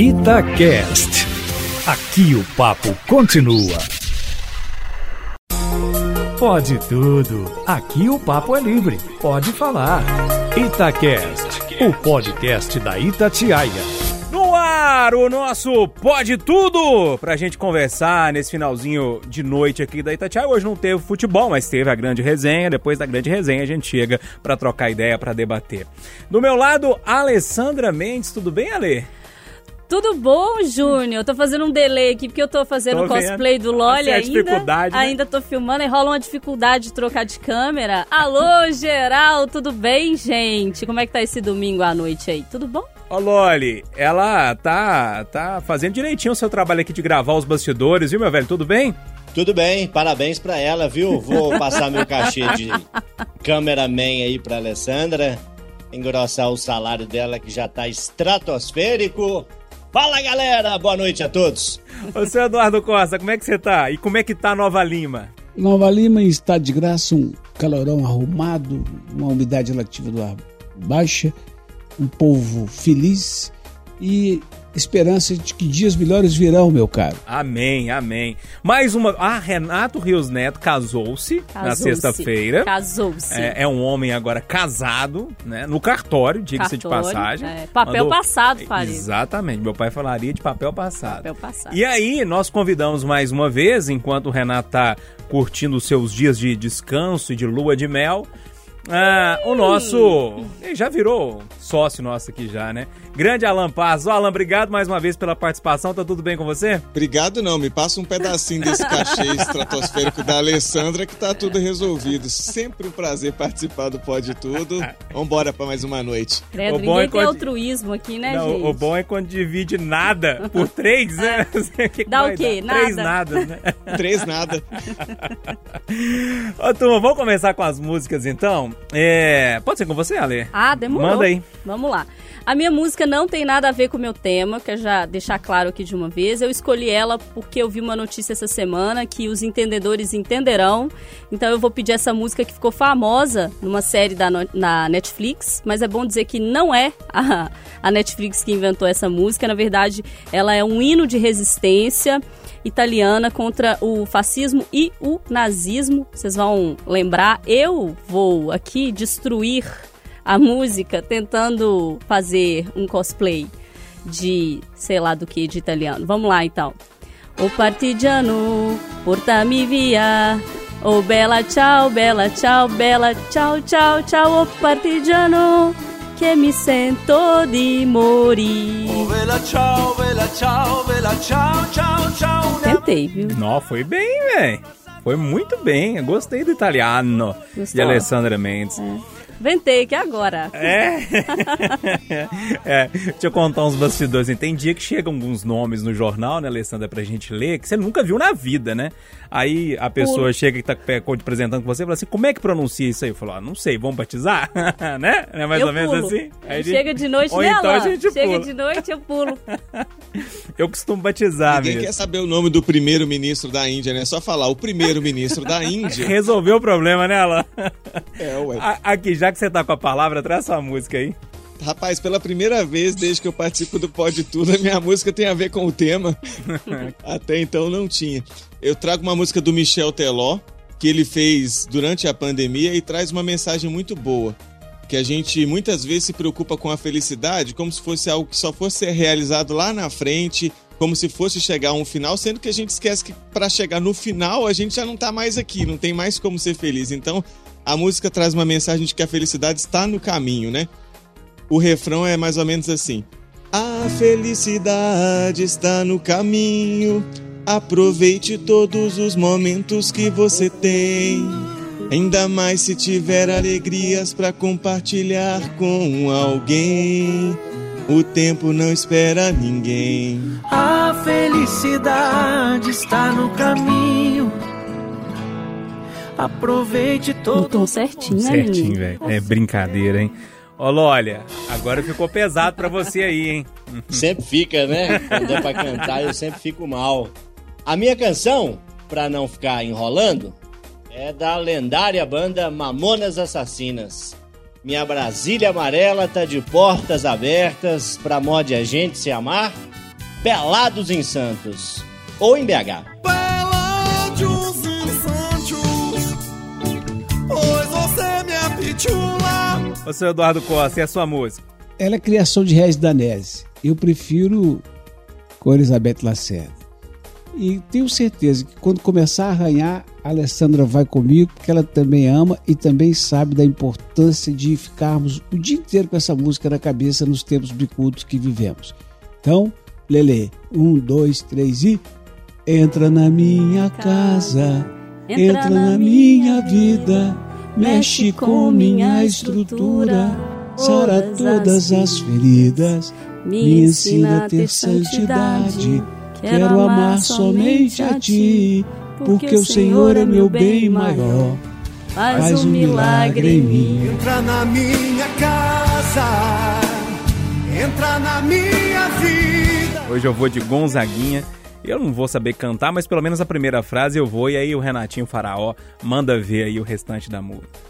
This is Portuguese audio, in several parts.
Itacast. Aqui o papo continua. Pode tudo. Aqui o papo é livre. Pode falar. Itacast, o podcast da Itatiaia. No ar, o nosso Pode Tudo! Pra gente conversar nesse finalzinho de noite aqui da Itatiaia. Hoje não teve futebol, mas teve a grande resenha. Depois da grande resenha a gente chega pra trocar ideia, pra debater. Do meu lado, Alessandra Mendes. Tudo bem, Ale? Tudo bom, Júnior? Tô fazendo um delay aqui porque eu tô fazendo Tô cosplay vendo. do é a ainda. dificuldade, né? Ainda tô filmando e rola uma dificuldade de trocar de câmera. Alô, geral, tudo bem, gente? Como é que tá esse domingo à noite aí? Tudo bom? Ó, Loli, ela tá, tá fazendo direitinho o seu trabalho aqui de gravar os bastidores, viu, meu velho? Tudo bem? Tudo bem, parabéns pra ela, viu? Vou passar meu cachê de cameraman aí pra Alessandra, engrossar o salário dela que já tá estratosférico. Fala galera, boa noite a todos. Ô, seu Eduardo Costa, como é que você tá? E como é que tá Nova Lima? Nova Lima em estado de graça, um calorão arrumado, uma umidade relativa do ar baixa, um povo feliz e esperança de que dias melhores virão, meu caro. Amém, amém. Mais uma. Ah, Renato Rios Neto casou-se na Casou-se. sexta-feira. Casou-se. É, é um homem agora casado, né? No cartório, diga-se de passagem. é. Papel passado, Faria. Exatamente, meu pai falaria de papel passado. Papel passado. E aí, nós convidamos mais uma vez, enquanto o Renato tá curtindo os seus dias de descanso e de lua de mel, ah, o nosso. Ele já virou sócio nosso aqui já, né? Grande Alan Paz. Ó, Alan, obrigado mais uma vez pela participação. Tá tudo bem com você? Obrigado não, me passa um pedacinho desse cachê estratosférico da Alessandra que tá tudo resolvido. Sempre um prazer participar do Pode Tudo. Vambora pra mais uma noite. Credo, o bom ninguém é tem quando- altruísmo aqui, né, Não, gente? o bom é quando divide nada por três, né? Que que Dá o quê? dar? Três Nada. nada, né? Três nada. Ô, turma, vamos começar com as músicas então? É... Pode ser com você, Ale? Ah, demorou. Manda aí. Vamos lá. A minha música não tem nada a ver com o meu tema, quero já deixar claro aqui de uma vez. Eu escolhi ela porque eu vi uma notícia essa semana que os entendedores entenderão. Então eu vou pedir essa música que ficou famosa numa série da na Netflix, mas é bom dizer que não é a, a Netflix que inventou essa música. Na verdade, ela é um hino de resistência italiana contra o fascismo e o nazismo. Vocês vão lembrar, eu vou aqui destruir a música tentando fazer um cosplay de sei lá do que de italiano. Vamos lá então. O partigiano, porta-me via. Oh bella ciao, bella ciao, bella ciao, ciao, ciao, o partigiano, che mi sento di morire. Vela ciao, vela ciao, vela ciao, ciao, ciao. Tentei, viu? Não, foi bem, velho. Foi muito bem. Eu gostei do italiano de Gostou? Alessandra Mendes. Ventei que agora. É. é. Deixa eu contar uns bastidores. Tem dia que chegam alguns nomes no jornal, né, Alessandra, pra gente ler, que você nunca viu na vida, né? Aí a pessoa chega e tá apresentando com você e fala assim: como é que pronuncia isso aí? Eu falo, ah, não sei, vamos batizar? né? É mais eu ou menos pulo. assim? Aí a gente- Chega de noite, Ou né, então a gente Chega pula. de noite, eu pulo. Eu costumo batizar Ninguém mesmo. quer saber o nome do primeiro-ministro da Índia, né? Só falar o primeiro-ministro da Índia. Resolveu o problema, né, Alan? É, ué. A- Aqui, já que você tá com a palavra, traz sua música aí. Rapaz, pela primeira vez desde que eu participo do Pode Tudo, a minha música tem a ver com o tema. Até então não tinha. Eu trago uma música do Michel Teló, que ele fez durante a pandemia e traz uma mensagem muito boa. Que a gente muitas vezes se preocupa com a felicidade como se fosse algo que só fosse ser realizado lá na frente, como se fosse chegar a um final, sendo que a gente esquece que para chegar no final a gente já não tá mais aqui, não tem mais como ser feliz. Então a música traz uma mensagem de que a felicidade está no caminho, né? O refrão é mais ou menos assim: A felicidade está no caminho. Aproveite todos os momentos que você tem. Ainda mais se tiver alegrias para compartilhar com alguém. O tempo não espera ninguém. A felicidade está no caminho. Aproveite todo certinho, né, Certinho, menino? velho. É brincadeira, hein? Ô, olha, agora ficou pesado pra você aí, hein? Sempre fica, né? Quando é pra cantar, eu sempre fico mal. A minha canção, pra não ficar enrolando, é da lendária banda Mamonas Assassinas. Minha Brasília Amarela tá de portas abertas pra mod a gente se amar. Pelados em Santos ou em BH. Pelados Ô, seu Eduardo Costa, e a sua música? Ela é criação de Regis Danese. Eu prefiro com Elizabeth Lacerda. E tenho certeza que quando começar a arranhar, a Alessandra vai comigo, porque ela também ama e também sabe da importância de ficarmos o dia inteiro com essa música na cabeça nos tempos bicudos que vivemos. Então, Lele, um, dois, três e. Entra na minha casa, entra na minha vida, mexe com minha estrutura, sara todas as feridas, me ensina a ter santidade. Quero amar somente a ti, porque o Senhor é meu bem maior. Faz um milagre em mim. Entra na minha casa, entra na minha vida. Hoje eu vou de Gonzaguinha. Eu não vou saber cantar, mas pelo menos a primeira frase eu vou e aí o Renatinho Faraó manda ver aí o restante da música.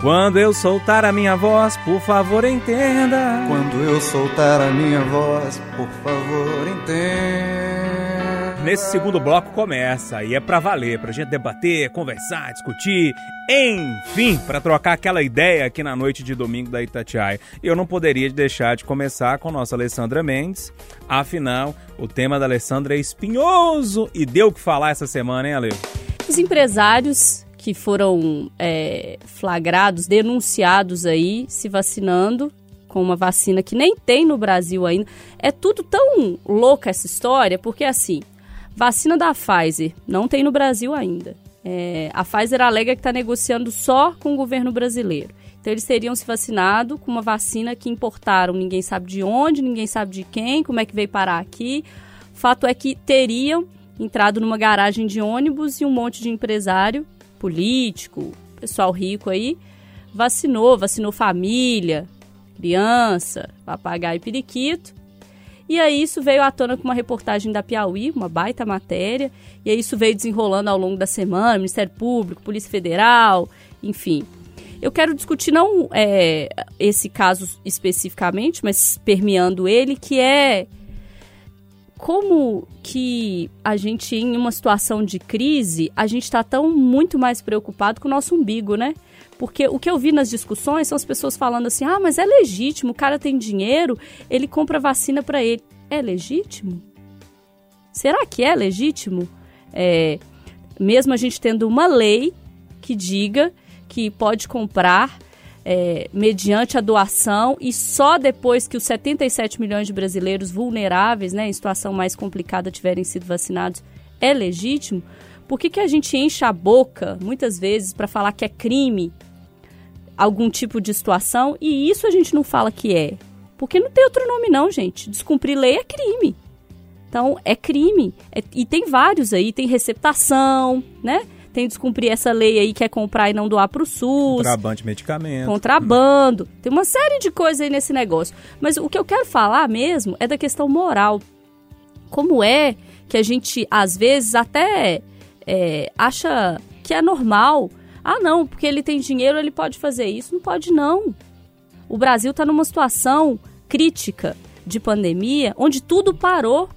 Quando eu soltar a minha voz, por favor entenda. Quando eu soltar a minha voz, por favor, entenda. Nesse segundo bloco começa e é pra valer, pra gente debater, conversar, discutir, enfim, pra trocar aquela ideia aqui na noite de domingo da Itatiaia. Eu não poderia deixar de começar com nossa Alessandra Mendes. Afinal, o tema da Alessandra é espinhoso e deu o que falar essa semana, hein, Ale? Os empresários que foram é, flagrados, denunciados aí, se vacinando com uma vacina que nem tem no Brasil ainda. É tudo tão louca essa história, porque assim, vacina da Pfizer não tem no Brasil ainda. É, a Pfizer alega que está negociando só com o governo brasileiro. Então eles teriam se vacinado com uma vacina que importaram, ninguém sabe de onde, ninguém sabe de quem, como é que veio parar aqui. Fato é que teriam entrado numa garagem de ônibus e um monte de empresário político, pessoal rico aí, vacinou, vacinou família, criança, papagaio e periquito. E aí isso veio à tona com uma reportagem da Piauí, uma baita matéria, e aí isso veio desenrolando ao longo da semana, Ministério Público, Polícia Federal, enfim. Eu quero discutir não é, esse caso especificamente, mas permeando ele, que é como que a gente, em uma situação de crise, a gente está tão muito mais preocupado com o nosso umbigo, né? Porque o que eu vi nas discussões são as pessoas falando assim: ah, mas é legítimo, o cara tem dinheiro, ele compra vacina para ele. É legítimo? Será que é legítimo? É, mesmo a gente tendo uma lei que diga que pode comprar é, mediante a doação e só depois que os 77 milhões de brasileiros vulneráveis, né, em situação mais complicada, tiverem sido vacinados, é legítimo? Por que, que a gente enche a boca, muitas vezes, para falar que é crime algum tipo de situação e isso a gente não fala que é? Porque não tem outro nome, não, gente. Descumprir lei é crime. Então, é crime. É, e tem vários aí, tem receptação, né? tem descumprir essa lei aí que é comprar e não doar para o SUS. Contrabando de medicamento. Contrabando. Tem uma série de coisas aí nesse negócio. Mas o que eu quero falar mesmo é da questão moral. Como é que a gente, às vezes, até é, acha que é normal. Ah, não, porque ele tem dinheiro, ele pode fazer isso. Não pode, não. O Brasil está numa situação crítica de pandemia, onde tudo parou.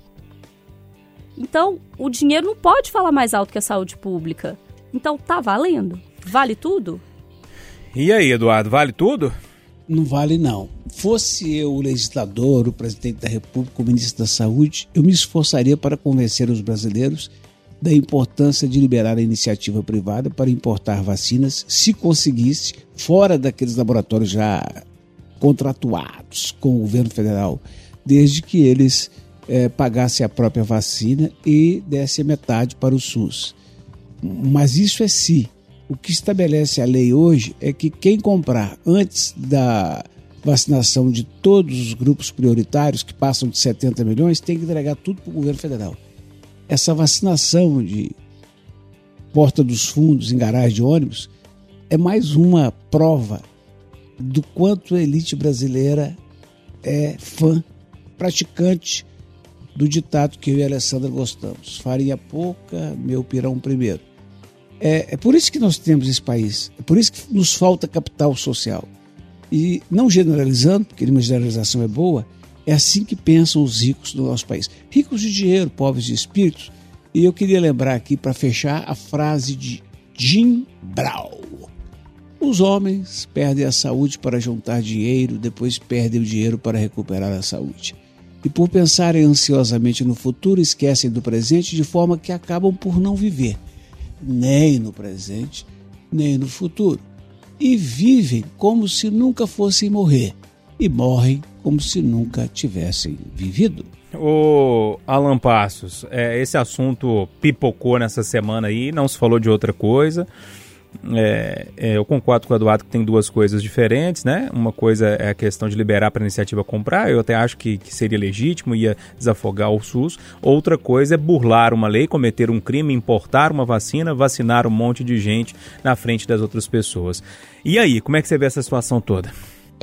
Então, o dinheiro não pode falar mais alto que a saúde pública. Então tá valendo? Vale tudo? E aí, Eduardo, vale tudo? Não vale não. Fosse eu o legislador, o presidente da República, o ministro da Saúde, eu me esforçaria para convencer os brasileiros da importância de liberar a iniciativa privada para importar vacinas, se conseguisse, fora daqueles laboratórios já contratuados com o governo federal, desde que eles é, pagassem a própria vacina e desse metade para o SUS. Mas isso é se. O que estabelece a lei hoje é que quem comprar antes da vacinação de todos os grupos prioritários, que passam de 70 milhões, tem que entregar tudo para o governo federal. Essa vacinação de porta dos fundos em garagem de ônibus é mais uma prova do quanto a elite brasileira é fã, praticante do ditado que eu e a Alessandra gostamos: farinha pouca, meu pirão primeiro. É, é por isso que nós temos esse país, é por isso que nos falta capital social. E não generalizando, porque uma generalização é boa, É assim que pensam os ricos do nosso país. Ricos de dinheiro, pobres de espíritos. E eu queria lembrar aqui, para fechar, a frase de Jim Brown. Os homens perdem a saúde para juntar dinheiro, depois perdem o dinheiro para recuperar a saúde. E por pensarem ansiosamente no futuro, esquecem do presente de forma que acabam por não viver, nem no presente, nem no futuro. E vivem como se nunca fossem morrer, e morrem como se nunca tivessem vivido. O Alan Passos, é, esse assunto pipocou nessa semana aí, não se falou de outra coisa. É, é, eu concordo com o Eduardo que tem duas coisas diferentes, né? Uma coisa é a questão de liberar para a iniciativa comprar, eu até acho que, que, seria legítimo, ia desafogar o SUS. Outra coisa é burlar uma lei, cometer um crime, importar uma vacina, vacinar um monte de gente na frente das outras pessoas. E aí, como é que você vê essa situação toda?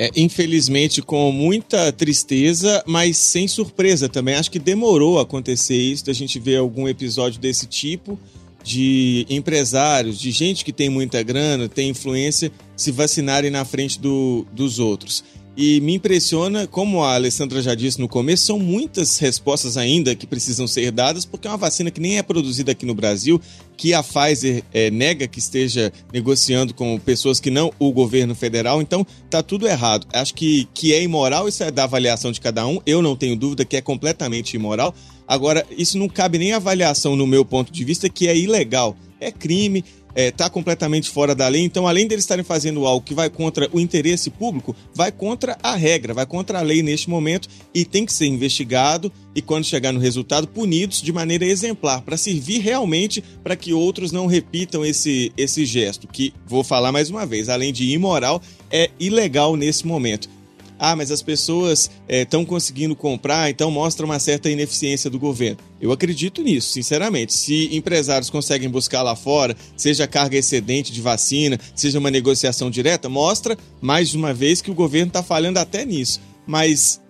É, infelizmente, com muita tristeza, mas sem surpresa também. Acho que demorou a acontecer isso, a gente ver algum episódio desse tipo de empresários, de gente que tem muita grana, tem influência, se vacinarem na frente do, dos outros. E me impressiona, como a Alessandra já disse no começo, são muitas respostas ainda que precisam ser dadas, porque é uma vacina que nem é produzida aqui no Brasil, que a Pfizer é, nega que esteja negociando com pessoas que não o governo federal, então tá tudo errado. Acho que, que é imoral, isso é da avaliação de cada um, eu não tenho dúvida que é completamente imoral. Agora, isso não cabe nem avaliação no meu ponto de vista, que é ilegal. É crime, está é, completamente fora da lei. Então, além deles estarem fazendo algo que vai contra o interesse público, vai contra a regra, vai contra a lei neste momento e tem que ser investigado e, quando chegar no resultado, punidos de maneira exemplar, para servir realmente para que outros não repitam esse, esse gesto, que, vou falar mais uma vez, além de imoral, é ilegal nesse momento ah, mas as pessoas estão é, conseguindo comprar, então mostra uma certa ineficiência do governo. Eu acredito nisso, sinceramente. Se empresários conseguem buscar lá fora, seja carga excedente de vacina, seja uma negociação direta, mostra mais uma vez que o governo está falhando até nisso. Mas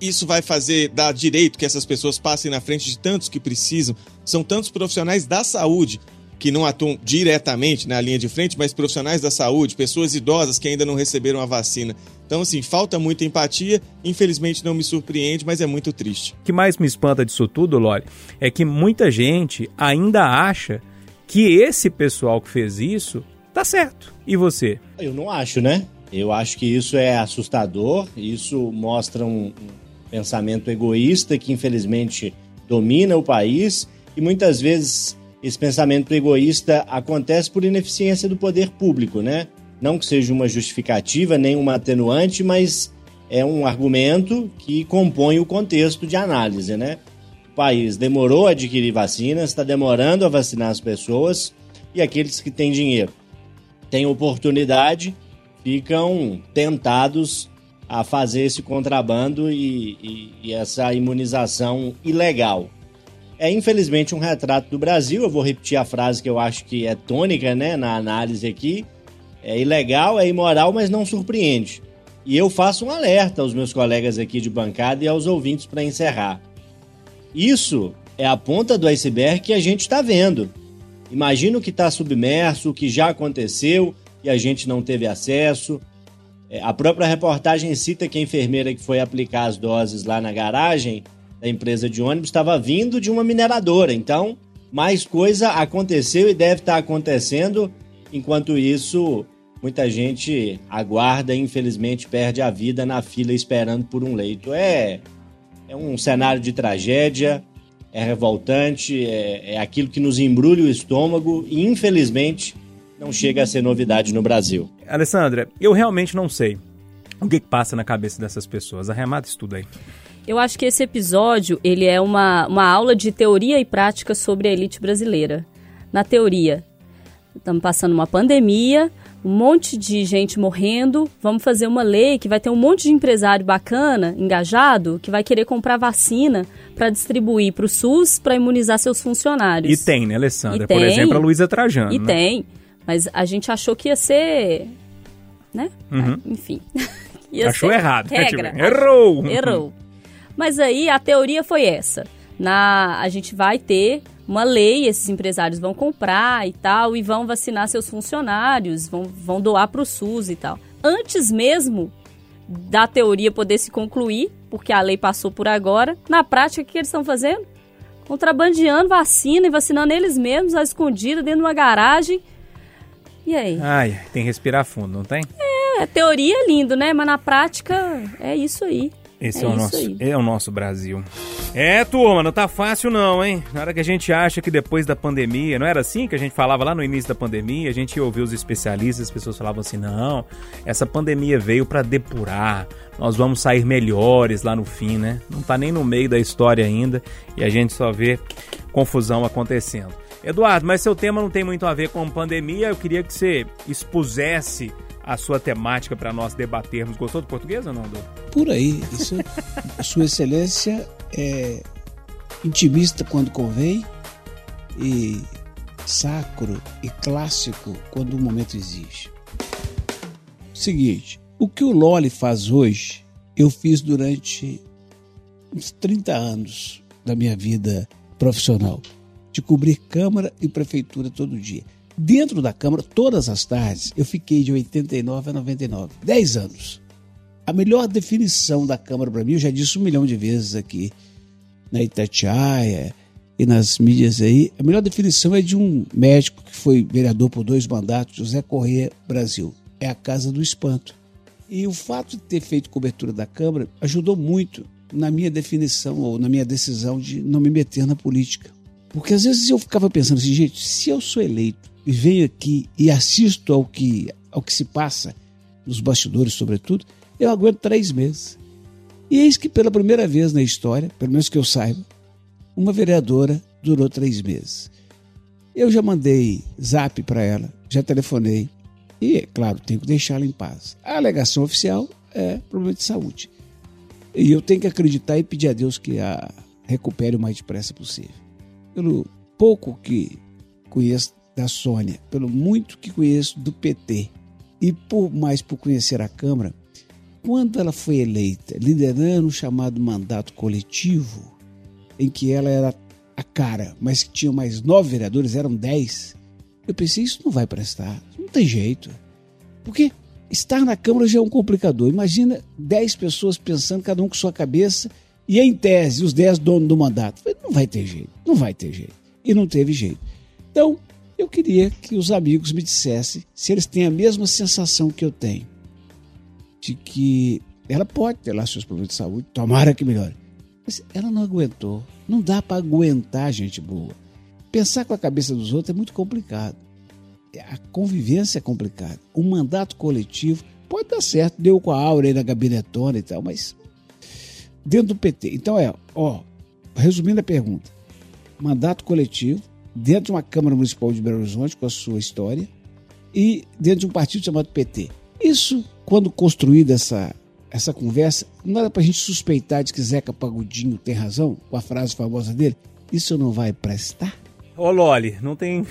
isso vai fazer dar direito que essas pessoas passem na frente de tantos que precisam. São tantos profissionais da saúde que não atuam diretamente na linha de frente, mas profissionais da saúde, pessoas idosas que ainda não receberam a vacina. Então, assim, falta muita empatia, infelizmente não me surpreende, mas é muito triste. O que mais me espanta disso tudo, Loli, é que muita gente ainda acha que esse pessoal que fez isso tá certo. E você? Eu não acho, né? Eu acho que isso é assustador, isso mostra um pensamento egoísta que infelizmente domina o país e muitas vezes esse pensamento egoísta acontece por ineficiência do poder público, né? Não que seja uma justificativa nem uma atenuante, mas é um argumento que compõe o contexto de análise, né? O país demorou a adquirir vacinas, está demorando a vacinar as pessoas e aqueles que têm dinheiro, têm oportunidade, ficam tentados a fazer esse contrabando e, e, e essa imunização ilegal é infelizmente um retrato do Brasil. Eu vou repetir a frase que eu acho que é tônica, né, na análise aqui. É ilegal, é imoral, mas não surpreende. E eu faço um alerta aos meus colegas aqui de bancada e aos ouvintes para encerrar. Isso é a ponta do iceberg que a gente está vendo. Imagina o que está submerso, o que já aconteceu e a gente não teve acesso. É, a própria reportagem cita que a enfermeira que foi aplicar as doses lá na garagem da empresa de ônibus estava vindo de uma mineradora. Então, mais coisa aconteceu e deve estar acontecendo. Enquanto isso, muita gente aguarda e infelizmente perde a vida na fila esperando por um leito. É, é um cenário de tragédia, é revoltante, é, é aquilo que nos embrulha o estômago e infelizmente não chega a ser novidade no Brasil. Alessandra, eu realmente não sei o que, que passa na cabeça dessas pessoas. Arremata isso tudo aí. Eu acho que esse episódio ele é uma, uma aula de teoria e prática sobre a elite brasileira. Na teoria, estamos passando uma pandemia, um monte de gente morrendo, vamos fazer uma lei que vai ter um monte de empresário bacana, engajado, que vai querer comprar vacina para distribuir para o SUS para imunizar seus funcionários. E tem, né, Alessandra? E Por tem, exemplo, a Luísa Trajano. E né? tem. Mas a gente achou que ia ser. Né? Uhum. Enfim. Achou errado. Regra. Né? Errou. Errou. Mas aí a teoria foi essa. Na, a gente vai ter uma lei, esses empresários vão comprar e tal, e vão vacinar seus funcionários, vão, vão doar para o SUS e tal. Antes mesmo da teoria poder se concluir, porque a lei passou por agora. Na prática, o que eles estão fazendo? Contrabandeando vacina e vacinando eles mesmos, a escondida, dentro de uma garagem. E aí? Ai, tem que respirar fundo, não tem? É, teoria é lindo, né? Mas na prática é isso aí. Esse é, É o nosso, aí. é o nosso Brasil. É, turma, não tá fácil não, hein? Na hora que a gente acha que depois da pandemia, não era assim que a gente falava lá no início da pandemia, a gente ia ouvir os especialistas, as pessoas falavam assim: "Não, essa pandemia veio pra depurar. Nós vamos sair melhores lá no fim, né?" Não tá nem no meio da história ainda e a gente só vê confusão acontecendo. Eduardo, mas seu tema não tem muito a ver com pandemia, eu queria que você expusesse a sua temática para nós debatermos. Gostou do português ou não, Du? Por aí. Isso, Sua Excelência é intimista quando convém e sacro e clássico quando o momento exige. Seguinte, o que o Loli faz hoje, eu fiz durante uns 30 anos da minha vida profissional, de cobrir Câmara e Prefeitura todo dia. Dentro da Câmara, todas as tardes, eu fiquei de 89 a 99, 10 anos. A melhor definição da Câmara para mim, eu já disse um milhão de vezes aqui na Itatiaia e nas mídias aí, a melhor definição é de um médico que foi vereador por dois mandatos, José Corrêa Brasil. É a Casa do Espanto. E o fato de ter feito cobertura da Câmara ajudou muito na minha definição ou na minha decisão de não me meter na política. Porque às vezes eu ficava pensando assim, gente, se eu sou eleito venho aqui e assisto ao que, ao que se passa nos bastidores, sobretudo, eu aguento três meses. E eis que pela primeira vez na história, pelo menos que eu saiba, uma vereadora durou três meses. Eu já mandei zap para ela, já telefonei. E, é claro, tenho que deixá-la em paz. A alegação oficial é problema de saúde. E eu tenho que acreditar e pedir a Deus que a recupere o mais depressa possível. Pelo pouco que conheço da Sônia, pelo muito que conheço do PT e por mais por conhecer a Câmara, quando ela foi eleita, liderando o chamado mandato coletivo, em que ela era a cara, mas que tinha mais nove vereadores, eram dez, eu pensei, isso não vai prestar, não tem jeito. Porque estar na Câmara já é um complicador. Imagina dez pessoas pensando, cada um com sua cabeça, e em tese, os dez donos do mandato. Não vai ter jeito, não vai ter jeito. E não teve jeito. Então, eu queria que os amigos me dissessem se eles têm a mesma sensação que eu tenho de que ela pode ter lá seus problemas de saúde, tomara que melhore. Mas ela não aguentou. Não dá para aguentar gente boa. Pensar com a cabeça dos outros é muito complicado. A convivência é complicada. O mandato coletivo pode dar certo, deu com a aura aí na gabinetona e tal, mas dentro do PT. Então é, ó, resumindo a pergunta: mandato coletivo, dentro de uma Câmara Municipal de Belo Horizonte com a sua história e dentro de um partido chamado PT. Isso, quando construída essa, essa conversa, não dá pra gente suspeitar de que Zeca Pagudinho tem razão, com a frase famosa dele, isso não vai prestar? Ô Loli, não tem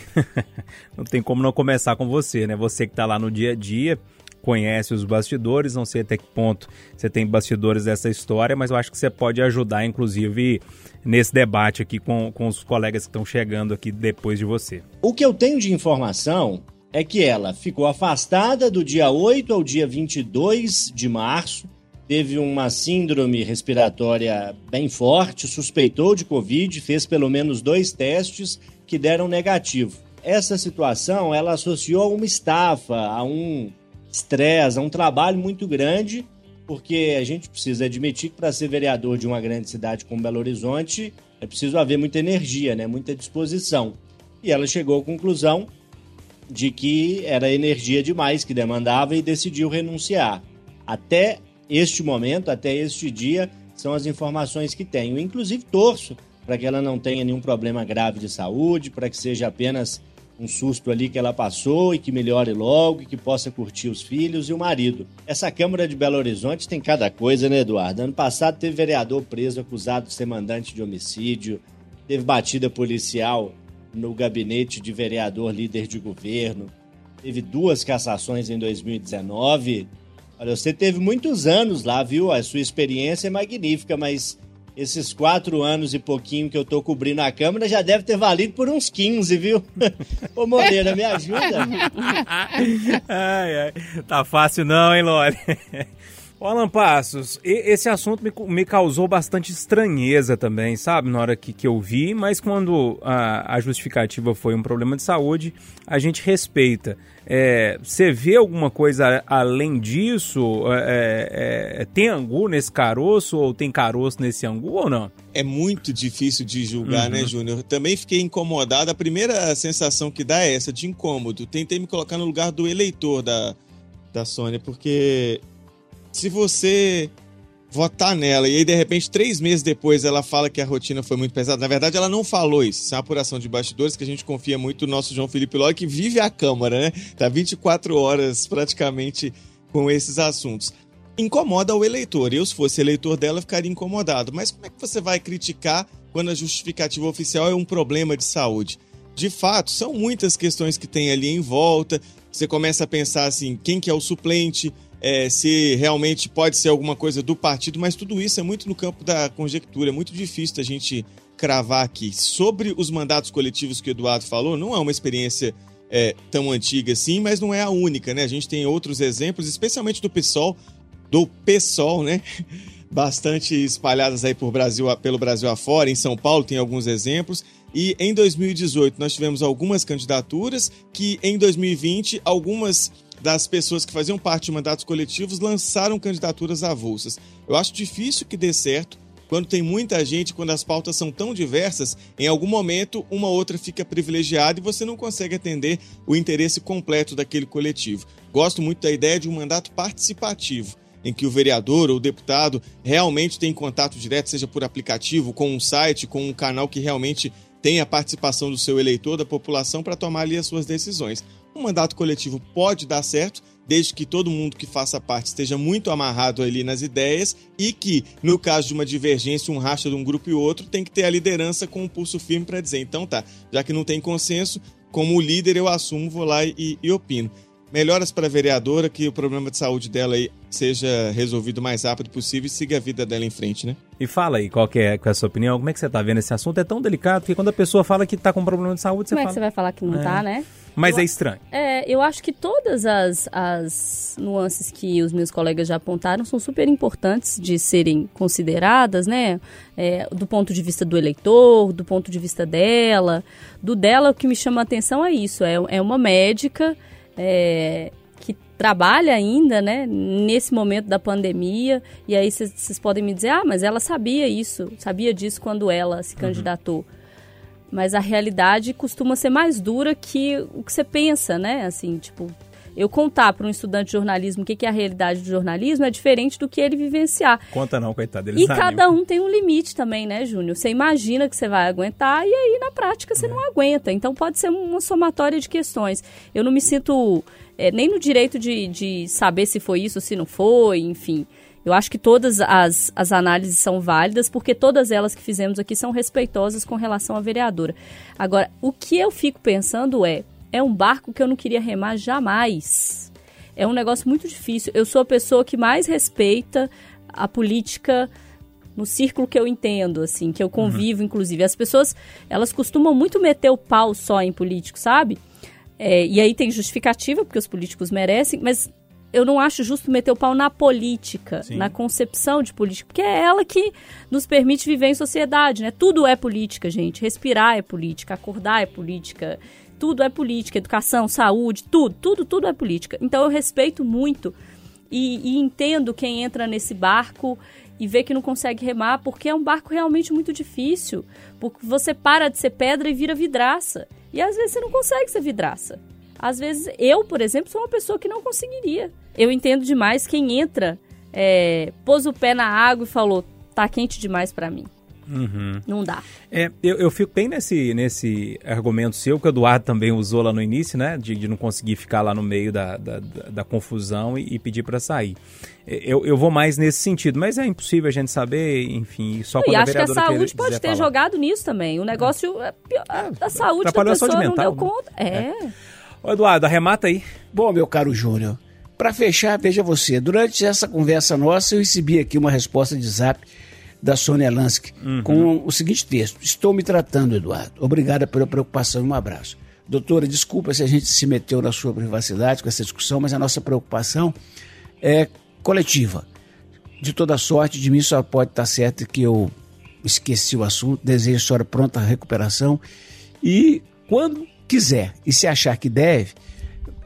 não tem como não começar com você, né? Você que tá lá no dia a dia, conhece os bastidores, não sei até que ponto você tem bastidores dessa história, mas eu acho que você pode ajudar, inclusive, nesse debate aqui com, com os colegas que estão chegando aqui depois de você. O que eu tenho de informação é que ela ficou afastada do dia 8 ao dia 22 de março, teve uma síndrome respiratória bem forte, suspeitou de Covid, fez pelo menos dois testes que deram negativo. Essa situação ela associou a uma estafa, a um estresse, a um trabalho muito grande, porque a gente precisa admitir que para ser vereador de uma grande cidade como Belo Horizonte é preciso haver muita energia, né? muita disposição. E ela chegou à conclusão de que era energia demais que demandava e decidiu renunciar. Até este momento, até este dia, são as informações que tenho. Inclusive, torço para que ela não tenha nenhum problema grave de saúde, para que seja apenas um susto ali que ela passou e que melhore logo e que possa curtir os filhos e o marido. Essa Câmara de Belo Horizonte tem cada coisa, né, Eduardo? Ano passado teve vereador preso acusado de ser mandante de homicídio, teve batida policial no gabinete de vereador líder de governo, teve duas cassações em 2019. Olha, você teve muitos anos lá, viu? A sua experiência é magnífica, mas esses quatro anos e pouquinho que eu tô cobrindo a Câmara já deve ter valido por uns 15, viu? Ô Moreira, me ajuda? ai, ai. Tá fácil não, hein, Loli? Ô Alan Passos, esse assunto me, me, causou bastante estranheza também, sabe? Na hora que, que eu vi, mas quando a, a justificativa foi um problema de saúde, a gente respeita. É, você vê alguma coisa além disso? É, é, é, tem angu nesse caroço ou tem caroço nesse angu ou não? É muito difícil de julgar, né, uhum. né, Júnior? Também fiquei incomodado. A primeira sensação que dá é essa, de incômodo. Tentei me colocar no lugar do eleitor da, da Sônia, porque se você votar nela e aí de repente três meses depois ela fala que a rotina foi muito pesada, na verdade ela não falou isso, isso é uma apuração de bastidores que a gente confia muito no nosso João Felipe Ló que vive a Câmara, né? Tá 24 horas praticamente com esses assuntos. Incomoda o eleitor. Eu, se fosse eleitor dela, ficaria incomodado. Mas como é que você vai criticar quando a justificativa oficial é um problema de saúde? De fato, são muitas questões que tem ali em volta. Você começa a pensar assim, quem que é o suplente, é, se realmente pode ser alguma coisa do partido, mas tudo isso é muito no campo da conjectura, é muito difícil da gente cravar aqui. Sobre os mandatos coletivos que o Eduardo falou, não é uma experiência é, tão antiga assim, mas não é a única, né? A gente tem outros exemplos, especialmente do PSOL, do PSOL, né? Bastante espalhadas aí por Brasil, pelo Brasil afora. Em São Paulo tem alguns exemplos. E em 2018 nós tivemos algumas candidaturas que em 2020 algumas das pessoas que faziam parte de mandatos coletivos lançaram candidaturas avulsas. Eu acho difícil que dê certo quando tem muita gente, quando as pautas são tão diversas, em algum momento uma outra fica privilegiada e você não consegue atender o interesse completo daquele coletivo. Gosto muito da ideia de um mandato participativo, em que o vereador ou o deputado realmente tem contato direto, seja por aplicativo, com um site, com um canal que realmente tem a participação do seu eleitor, da população, para tomar ali as suas decisões. Um mandato coletivo pode dar certo, desde que todo mundo que faça parte esteja muito amarrado ali nas ideias e que, no caso de uma divergência, um racha de um grupo e outro, tem que ter a liderança com um pulso firme para dizer, então tá, já que não tem consenso, como líder eu assumo, vou lá e, e opino. Melhoras para a vereadora, que o problema de saúde dela aí seja resolvido o mais rápido possível e siga a vida dela em frente, né? E fala aí, qual que é, qual é a sua opinião? Como é que você tá vendo esse assunto? É tão delicado que quando a pessoa fala que tá com problema de saúde, você Como fala... Como é que você vai falar que não é. tá, né? Mas eu, é estranho. É, eu acho que todas as, as nuances que os meus colegas já apontaram são super importantes de serem consideradas, né? É, do ponto de vista do eleitor, do ponto de vista dela. Do dela, o que me chama a atenção é isso: é, é uma médica é, que trabalha ainda, né, nesse momento da pandemia. E aí vocês podem me dizer, ah, mas ela sabia isso, sabia disso quando ela se uhum. candidatou. Uhum. Mas a realidade costuma ser mais dura que o que você pensa, né? Assim, tipo, eu contar para um estudante de jornalismo o que é a realidade do jornalismo é diferente do que ele vivenciar. Conta não, coitado. Eles e cada um tem um limite também, né, Júnior? Você imagina que você vai aguentar e aí na prática você é. não aguenta. Então pode ser uma somatória de questões. Eu não me sinto é, nem no direito de, de saber se foi isso se não foi, enfim. Eu acho que todas as, as análises são válidas, porque todas elas que fizemos aqui são respeitosas com relação à vereadora. Agora, o que eu fico pensando é: é um barco que eu não queria remar jamais. É um negócio muito difícil. Eu sou a pessoa que mais respeita a política no círculo que eu entendo, assim, que eu convivo, uhum. inclusive. As pessoas, elas costumam muito meter o pau só em político, sabe? É, e aí tem justificativa, porque os políticos merecem, mas eu não acho justo meter o pau na política, Sim. na concepção de política, porque é ela que nos permite viver em sociedade, né? Tudo é política, gente. Respirar é política, acordar é política, tudo é política, educação, saúde, tudo, tudo, tudo é política. Então eu respeito muito e, e entendo quem entra nesse barco e vê que não consegue remar, porque é um barco realmente muito difícil, porque você para de ser pedra e vira vidraça. E às vezes você não consegue ser vidraça. Às vezes, eu, por exemplo, sou uma pessoa que não conseguiria. Eu entendo demais quem entra, é, pôs o pé na água e falou: tá quente demais para mim. Uhum. Não dá. É, eu, eu fico bem nesse, nesse argumento seu, que o Eduardo também usou lá no início, né? De, de não conseguir ficar lá no meio da, da, da, da confusão e, e pedir para sair. Eu, eu vou mais nesse sentido, mas é impossível a gente saber, enfim, só quando e a acho que a saúde pode ter falar. jogado nisso também. O negócio, é. a, a, a saúde da pessoa mental, não deu né? conta. É. é. Ô Eduardo, arremata aí. Bom, meu caro Júnior, para fechar, veja você, durante essa conversa nossa eu recebi aqui uma resposta de zap da Sônia Lansky uhum. com o seguinte texto: Estou me tratando, Eduardo. Obrigada pela preocupação e um abraço. Doutora, desculpa se a gente se meteu na sua privacidade com essa discussão, mas a nossa preocupação é coletiva. de toda sorte, de mim só pode estar certo que eu esqueci o assunto, desejo a senhora pronta recuperação e quando quiser e se achar que deve,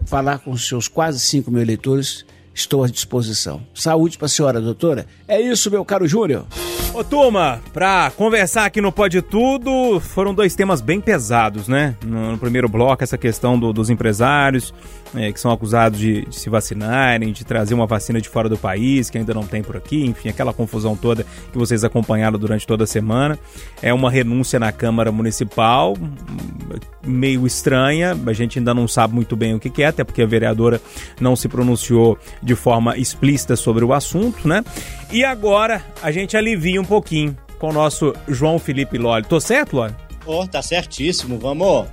falar com seus quase 5 mil eleitores, estou à disposição. Saúde para a senhora, doutora. É isso, meu caro Júnior. Ô turma, pra conversar aqui no Pode Tudo, foram dois temas bem pesados, né? No, no primeiro bloco, essa questão do, dos empresários é, que são acusados de, de, se vacinarem, de trazer uma vacina de fora do país, que ainda não tem por aqui, enfim, aquela confusão toda que vocês acompanharam durante toda a semana. É uma renúncia na Câmara Municipal, meio estranha, a gente ainda não sabe muito bem o que, que é, até porque a vereadora não se pronunciou de forma explícita sobre o assunto, né? E agora a gente alivia um pouquinho com o nosso João Felipe Loli. Tô certo, Loli? Oh, tá certíssimo. Vamos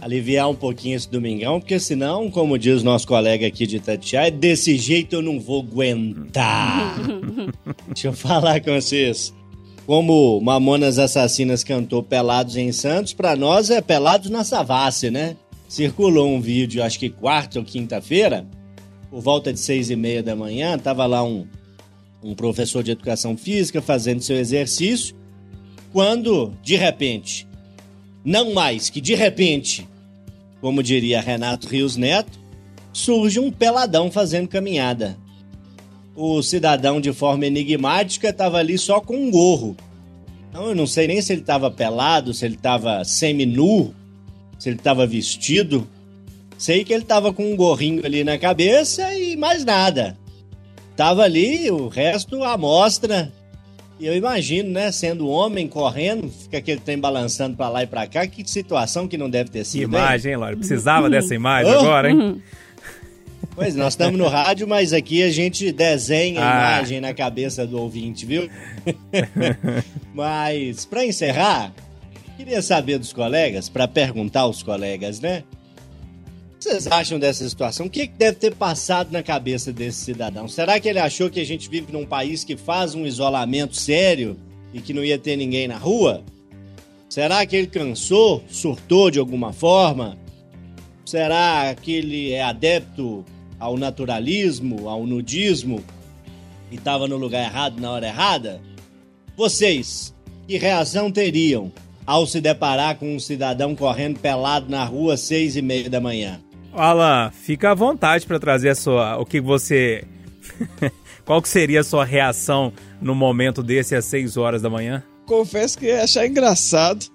aliviar um pouquinho esse domingão, porque senão, como diz nosso colega aqui de Itatiaia, desse jeito eu não vou aguentar. Deixa eu falar com vocês. Como Mamonas Assassinas cantou Pelados em Santos, para nós é Pelados na Savassi, né? Circulou um vídeo, acho que quarta ou quinta-feira, por volta de seis e meia da manhã, tava lá um um professor de educação física fazendo seu exercício, quando, de repente, não mais que de repente, como diria Renato Rios Neto, surge um peladão fazendo caminhada. O cidadão, de forma enigmática, estava ali só com um gorro. Então eu não sei nem se ele estava pelado, se ele estava semi-nu, se ele estava vestido. Sei que ele estava com um gorrinho ali na cabeça e mais nada tava ali, o resto à mostra. E eu imagino, né, sendo homem correndo, fica aquele trem balançando para lá e para cá, que situação que não deve ter sido. Que imagem, hein, Laura? Precisava dessa imagem oh. agora, hein? Pois, nós estamos no rádio, mas aqui a gente desenha a ah. imagem na cabeça do ouvinte, viu? mas, para encerrar, queria saber dos colegas, para perguntar aos colegas, né? Vocês acham dessa situação? O que deve ter passado na cabeça desse cidadão? Será que ele achou que a gente vive num país que faz um isolamento sério e que não ia ter ninguém na rua? Será que ele cansou, surtou de alguma forma? Será que ele é adepto ao naturalismo, ao nudismo e estava no lugar errado na hora errada? Vocês, que reação teriam ao se deparar com um cidadão correndo pelado na rua às seis e meia da manhã? Alan, fica à vontade para trazer a sua, o que você, qual que seria a sua reação no momento desse às 6 horas da manhã? Confesso que ia achar engraçado,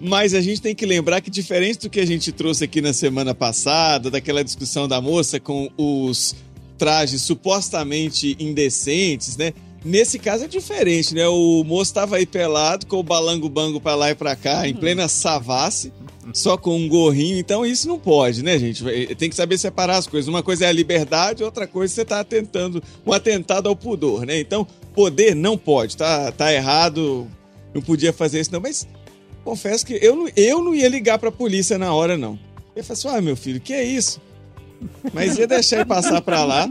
mas a gente tem que lembrar que diferente do que a gente trouxe aqui na semana passada, daquela discussão da moça com os trajes supostamente indecentes, né? Nesse caso é diferente, né? O moço estava aí pelado com o balango-bango para lá e para cá, em plena savassi só com um gorrinho, então isso não pode, né, gente? Tem que saber separar as coisas. Uma coisa é a liberdade, outra coisa é você tá atentando, um atentado ao pudor, né? Então, poder não pode, tá, tá errado, não podia fazer isso não, mas confesso que eu não, eu não ia ligar pra polícia na hora, não. Eu falei assim, ah, meu filho, que é isso? Mas ia deixar ele passar pra lá.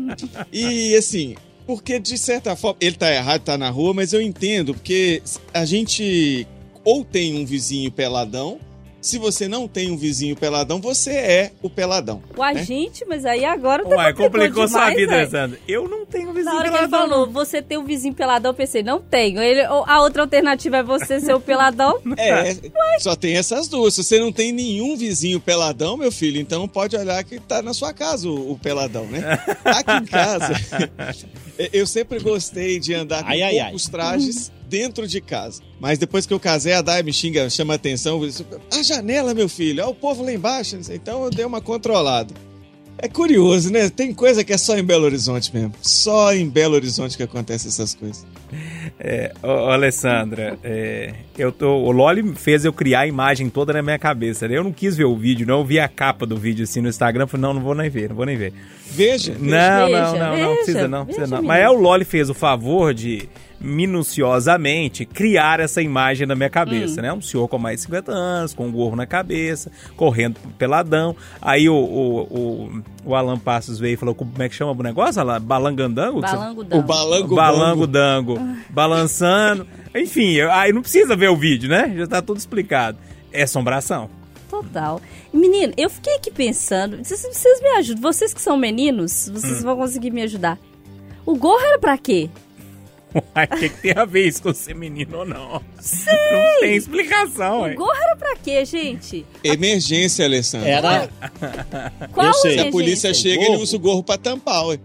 E, assim, porque de certa forma, ele tá errado, tá na rua, mas eu entendo, porque a gente ou tem um vizinho peladão, se você não tem um vizinho peladão, você é o peladão. Uai, né? gente, mas aí agora tá Uai, complicou demais, sua vida, Alessandro. Eu não tenho vizinho peladão. Na hora peladão. que ele falou, você tem um vizinho peladão, eu pensei, não tenho. Ele, a outra alternativa é você ser o peladão? É, só tem essas duas. Se você não tem nenhum vizinho peladão, meu filho, então pode olhar que tá na sua casa o, o peladão, né? Aqui em casa, eu sempre gostei de andar com ai, poucos ai. trajes dentro de casa. Mas depois que eu casei, a Dai me xinga, chama atenção. A janela, meu filho, olha o povo lá embaixo. Então eu dei uma controlada. É curioso, né? Tem coisa que é só em Belo Horizonte mesmo. Só em Belo Horizonte que acontece essas coisas. É, ô, ô Alessandra, é, eu tô, o Loli fez eu criar a imagem toda na minha cabeça. Né? Eu não quis ver o vídeo, não. Eu vi a capa do vídeo assim no Instagram. Falei, não, não vou nem ver, não vou nem ver. Veja. Não, veja, não, não, não, não, precisa não, precisa não. Mas é o Loli fez o favor de minuciosamente criar essa imagem na minha cabeça, hum. né? Um senhor com mais de 50 anos, com um gorro na cabeça, correndo peladão. Aí o, o, o, o Alan Passos veio e falou, como é que chama o negócio? Balangandango? Balango-dango. O balango Balango-dango. balançando. Enfim, aí não precisa ver o vídeo, né? Já tá tudo explicado. É assombração. Total. Menino, eu fiquei aqui pensando, vocês, vocês me ajudam, vocês que são meninos, vocês hum. vão conseguir me ajudar. O gorro era pra quê? Uai, o que, que tem a ver isso com ser menino ou não? Não tem explicação, O ué. gorro era pra quê, gente? Emergência, Alessandro. Era. Qual Eu sei. Se a polícia chega, Gorro. ele usa o gorro pra tampar, ué.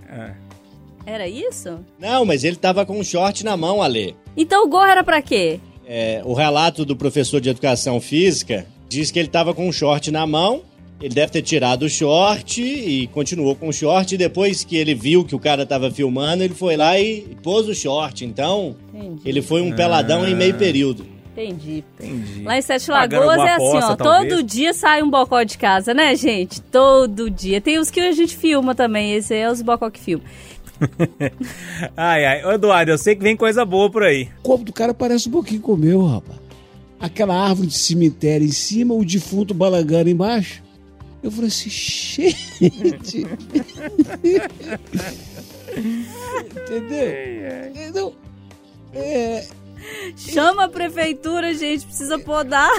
Era isso? Não, mas ele tava com um short na mão, Ale. Então o gorro era pra quê? É, o relato do professor de educação física diz que ele tava com um short na mão. Ele deve ter tirado o short e continuou com o short. E depois que ele viu que o cara tava filmando, ele foi lá e pôs o short. Então, Entendi. ele foi um peladão em meio período. Entendi. Entendi. Lá em Sete Lagoas é assim, aposta, ó. talvez. Todo dia sai um bocó de casa, né, gente? Todo dia. Tem os que a gente filma também. Esse é os bocó que filma. Ai, ai. Ô, Eduardo, eu sei que vem coisa boa por aí. O corpo do cara parece um pouquinho com o meu, rapaz. Aquela árvore de cemitério em cima, o defunto balangando embaixo. Eu falei assim, gente. Entendeu? Entendeu? É, Chama a prefeitura, gente. Precisa podar.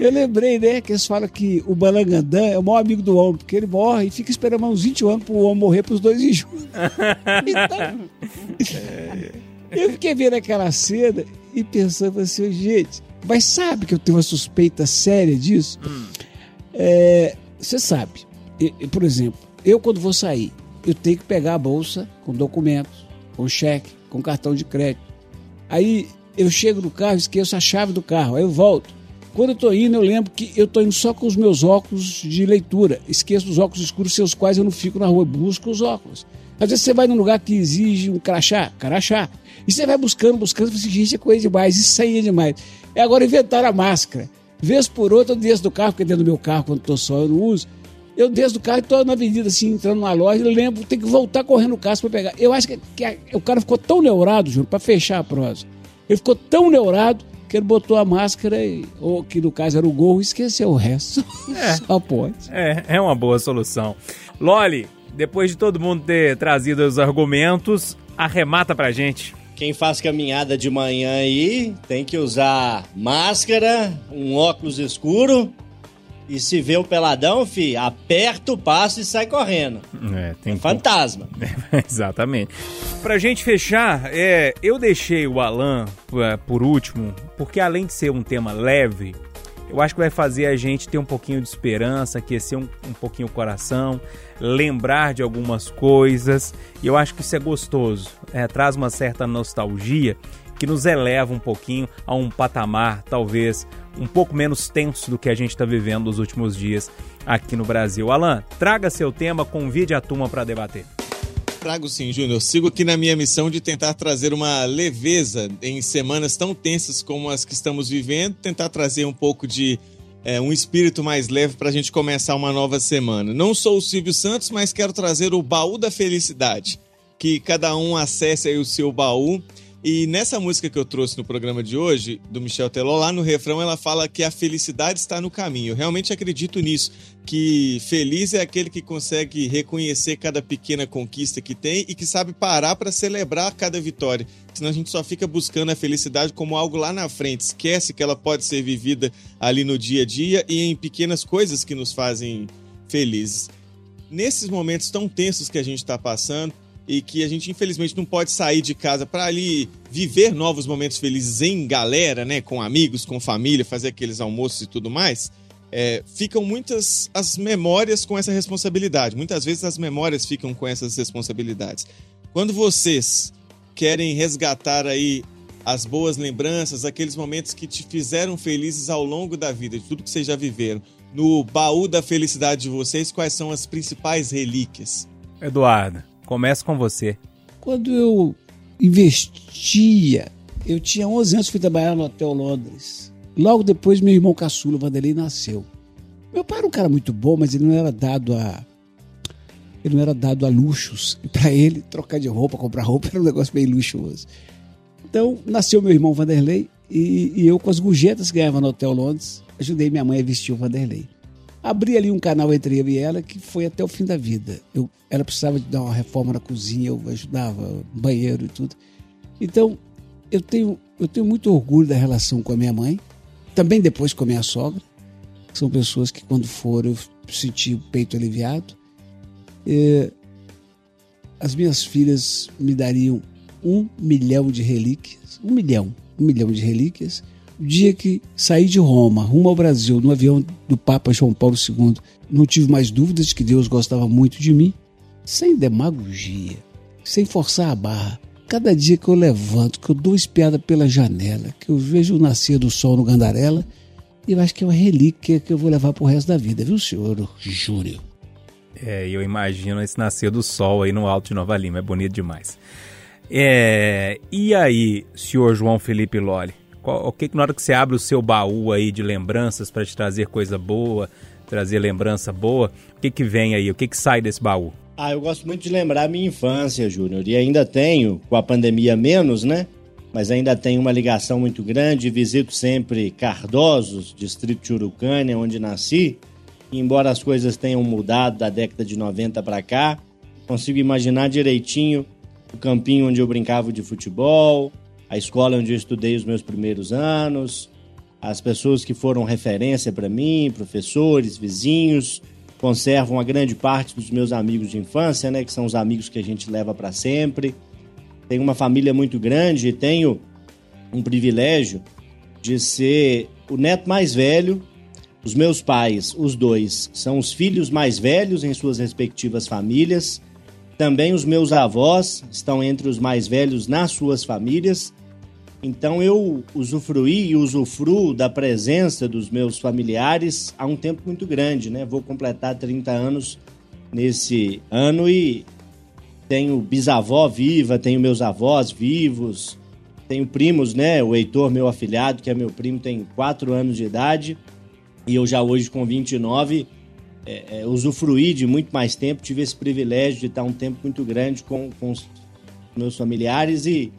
eu lembrei, né, que eles falam que o Balangandã é o maior amigo do homem, porque ele morre e fica esperando uns 20 anos pro homem morrer pros dois ir juntos. Então, eu fiquei vendo aquela cena e pensando assim, gente, mas sabe que eu tenho uma suspeita séria disso? É, Você sabe, por exemplo, eu quando vou sair, eu tenho que pegar a bolsa com documentos, com cheque, com cartão de crédito. Aí eu chego no carro, esqueço a chave do carro, aí eu volto. Quando eu tô indo, eu lembro que eu tô indo só com os meus óculos de leitura. Esqueço dos óculos escuros, seus quais eu não fico na rua, busco os óculos. Às vezes você vai num lugar que exige um crachá, crachá. E você vai buscando, buscando, fala assim, gente, é coisa demais, isso aí é demais. E agora inventaram a máscara. Vez por outra, eu desço do carro, porque dentro do meu carro, quando tô só, eu não uso. Eu desço do carro e tô na avenida, assim, entrando numa loja, eu lembro, tem que voltar correndo o carro pra pegar. Eu acho que, que a- o cara ficou tão neurado, Júnior, pra fechar a prosa. Ele ficou tão neurado que ele botou a máscara, e, ou que no caso era o gorro, e esqueceu o resto. Só pode. É, é uma boa solução. Loli, depois de todo mundo ter trazido os argumentos, arremata pra gente. Quem faz caminhada de manhã aí tem que usar máscara, um óculos escuro. E se vê o peladão, fi, aperta o passo e sai correndo. É, tem que- Fantasma. Exatamente. Pra gente fechar, é, eu deixei o Alan é, por último, porque além de ser um tema leve, eu acho que vai fazer a gente ter um pouquinho de esperança, aquecer um, um pouquinho o coração, lembrar de algumas coisas, e eu acho que isso é gostoso. É, traz uma certa nostalgia que nos eleva um pouquinho a um patamar, talvez, um pouco menos tenso do que a gente está vivendo nos últimos dias aqui no Brasil. Alan, traga seu tema, convide a turma para debater. Trago sim, Júnior. Sigo aqui na minha missão de tentar trazer uma leveza em semanas tão tensas como as que estamos vivendo, tentar trazer um pouco de é, um espírito mais leve para a gente começar uma nova semana. Não sou o Silvio Santos, mas quero trazer o baú da felicidade. Que cada um acesse aí o seu baú. E nessa música que eu trouxe no programa de hoje, do Michel Teló, lá no refrão ela fala que a felicidade está no caminho. Eu realmente acredito nisso, que feliz é aquele que consegue reconhecer cada pequena conquista que tem e que sabe parar para celebrar cada vitória. Senão a gente só fica buscando a felicidade como algo lá na frente, esquece que ela pode ser vivida ali no dia a dia e em pequenas coisas que nos fazem felizes. Nesses momentos tão tensos que a gente está passando, e que a gente infelizmente não pode sair de casa para ali viver novos momentos felizes em galera, né, com amigos, com família, fazer aqueles almoços e tudo mais, é, ficam muitas as memórias com essa responsabilidade. Muitas vezes as memórias ficam com essas responsabilidades. Quando vocês querem resgatar aí as boas lembranças, aqueles momentos que te fizeram felizes ao longo da vida, de tudo que vocês já viveram, no baú da felicidade de vocês, quais são as principais relíquias? Eduardo, começa com você. Quando eu investia, eu tinha 11 anos, fui trabalhar no Hotel Londres. Logo depois, meu irmão caçula, Vanderlei, nasceu. Meu pai era um cara muito bom, mas ele não era dado a. Ele não era dado a luxos. E para ele, trocar de roupa, comprar roupa, era um negócio bem luxuoso. Então, nasceu meu irmão Vanderlei e, e eu, com as gorjetas que ganhava no Hotel Londres, ajudei minha mãe a vestir o Vanderlei. Abri ali um canal entre eu e ela que foi até o fim da vida. Eu, ela precisava de dar uma reforma na cozinha, eu ajudava, banheiro e tudo. Então, eu tenho, eu tenho muito orgulho da relação com a minha mãe, também depois com a minha sogra. São pessoas que, quando foram, eu senti o peito aliviado. É, as minhas filhas me dariam um milhão de relíquias, um milhão, um milhão de relíquias, o dia que saí de Roma, rumo ao Brasil, no avião do Papa João Paulo II, não tive mais dúvidas de que Deus gostava muito de mim, sem demagogia, sem forçar a barra. Cada dia que eu levanto, que eu dou espiada pela janela, que eu vejo o nascer do sol no Gandarela, eu acho que é uma relíquia que eu vou levar pro resto da vida, viu, senhor Júnior? É, eu imagino esse nascer do sol aí no alto de Nova Lima, é bonito demais. É, e aí, senhor João Felipe Loli, qual, o que na hora que você abre o seu baú aí de lembranças para te trazer coisa boa, trazer lembrança boa, o que que vem aí, o que que sai desse baú? Ah, eu gosto muito de lembrar a minha infância, Júnior, e ainda tenho, com a pandemia menos, né? Mas ainda tenho uma ligação muito grande, visito sempre Cardosos, distrito de Urucânia, onde nasci, e embora as coisas tenham mudado da década de 90 para cá, consigo imaginar direitinho o campinho onde eu brincava de futebol, a escola onde eu estudei os meus primeiros anos, as pessoas que foram referência para mim, professores, vizinhos, conservam a grande parte dos meus amigos de infância, né, que são os amigos que a gente leva para sempre. Tenho uma família muito grande e tenho um privilégio de ser o neto mais velho. Os meus pais, os dois, são os filhos mais velhos em suas respectivas famílias. Também os meus avós estão entre os mais velhos nas suas famílias. Então eu usufruí e usufruo da presença dos meus familiares há um tempo muito grande, né? Vou completar 30 anos nesse ano e tenho bisavó viva, tenho meus avós vivos, tenho primos, né? O Heitor, meu afilhado, que é meu primo, tem 4 anos de idade e eu já hoje com 29 é, é, usufruí de muito mais tempo, tive esse privilégio de estar um tempo muito grande com, com os meus familiares e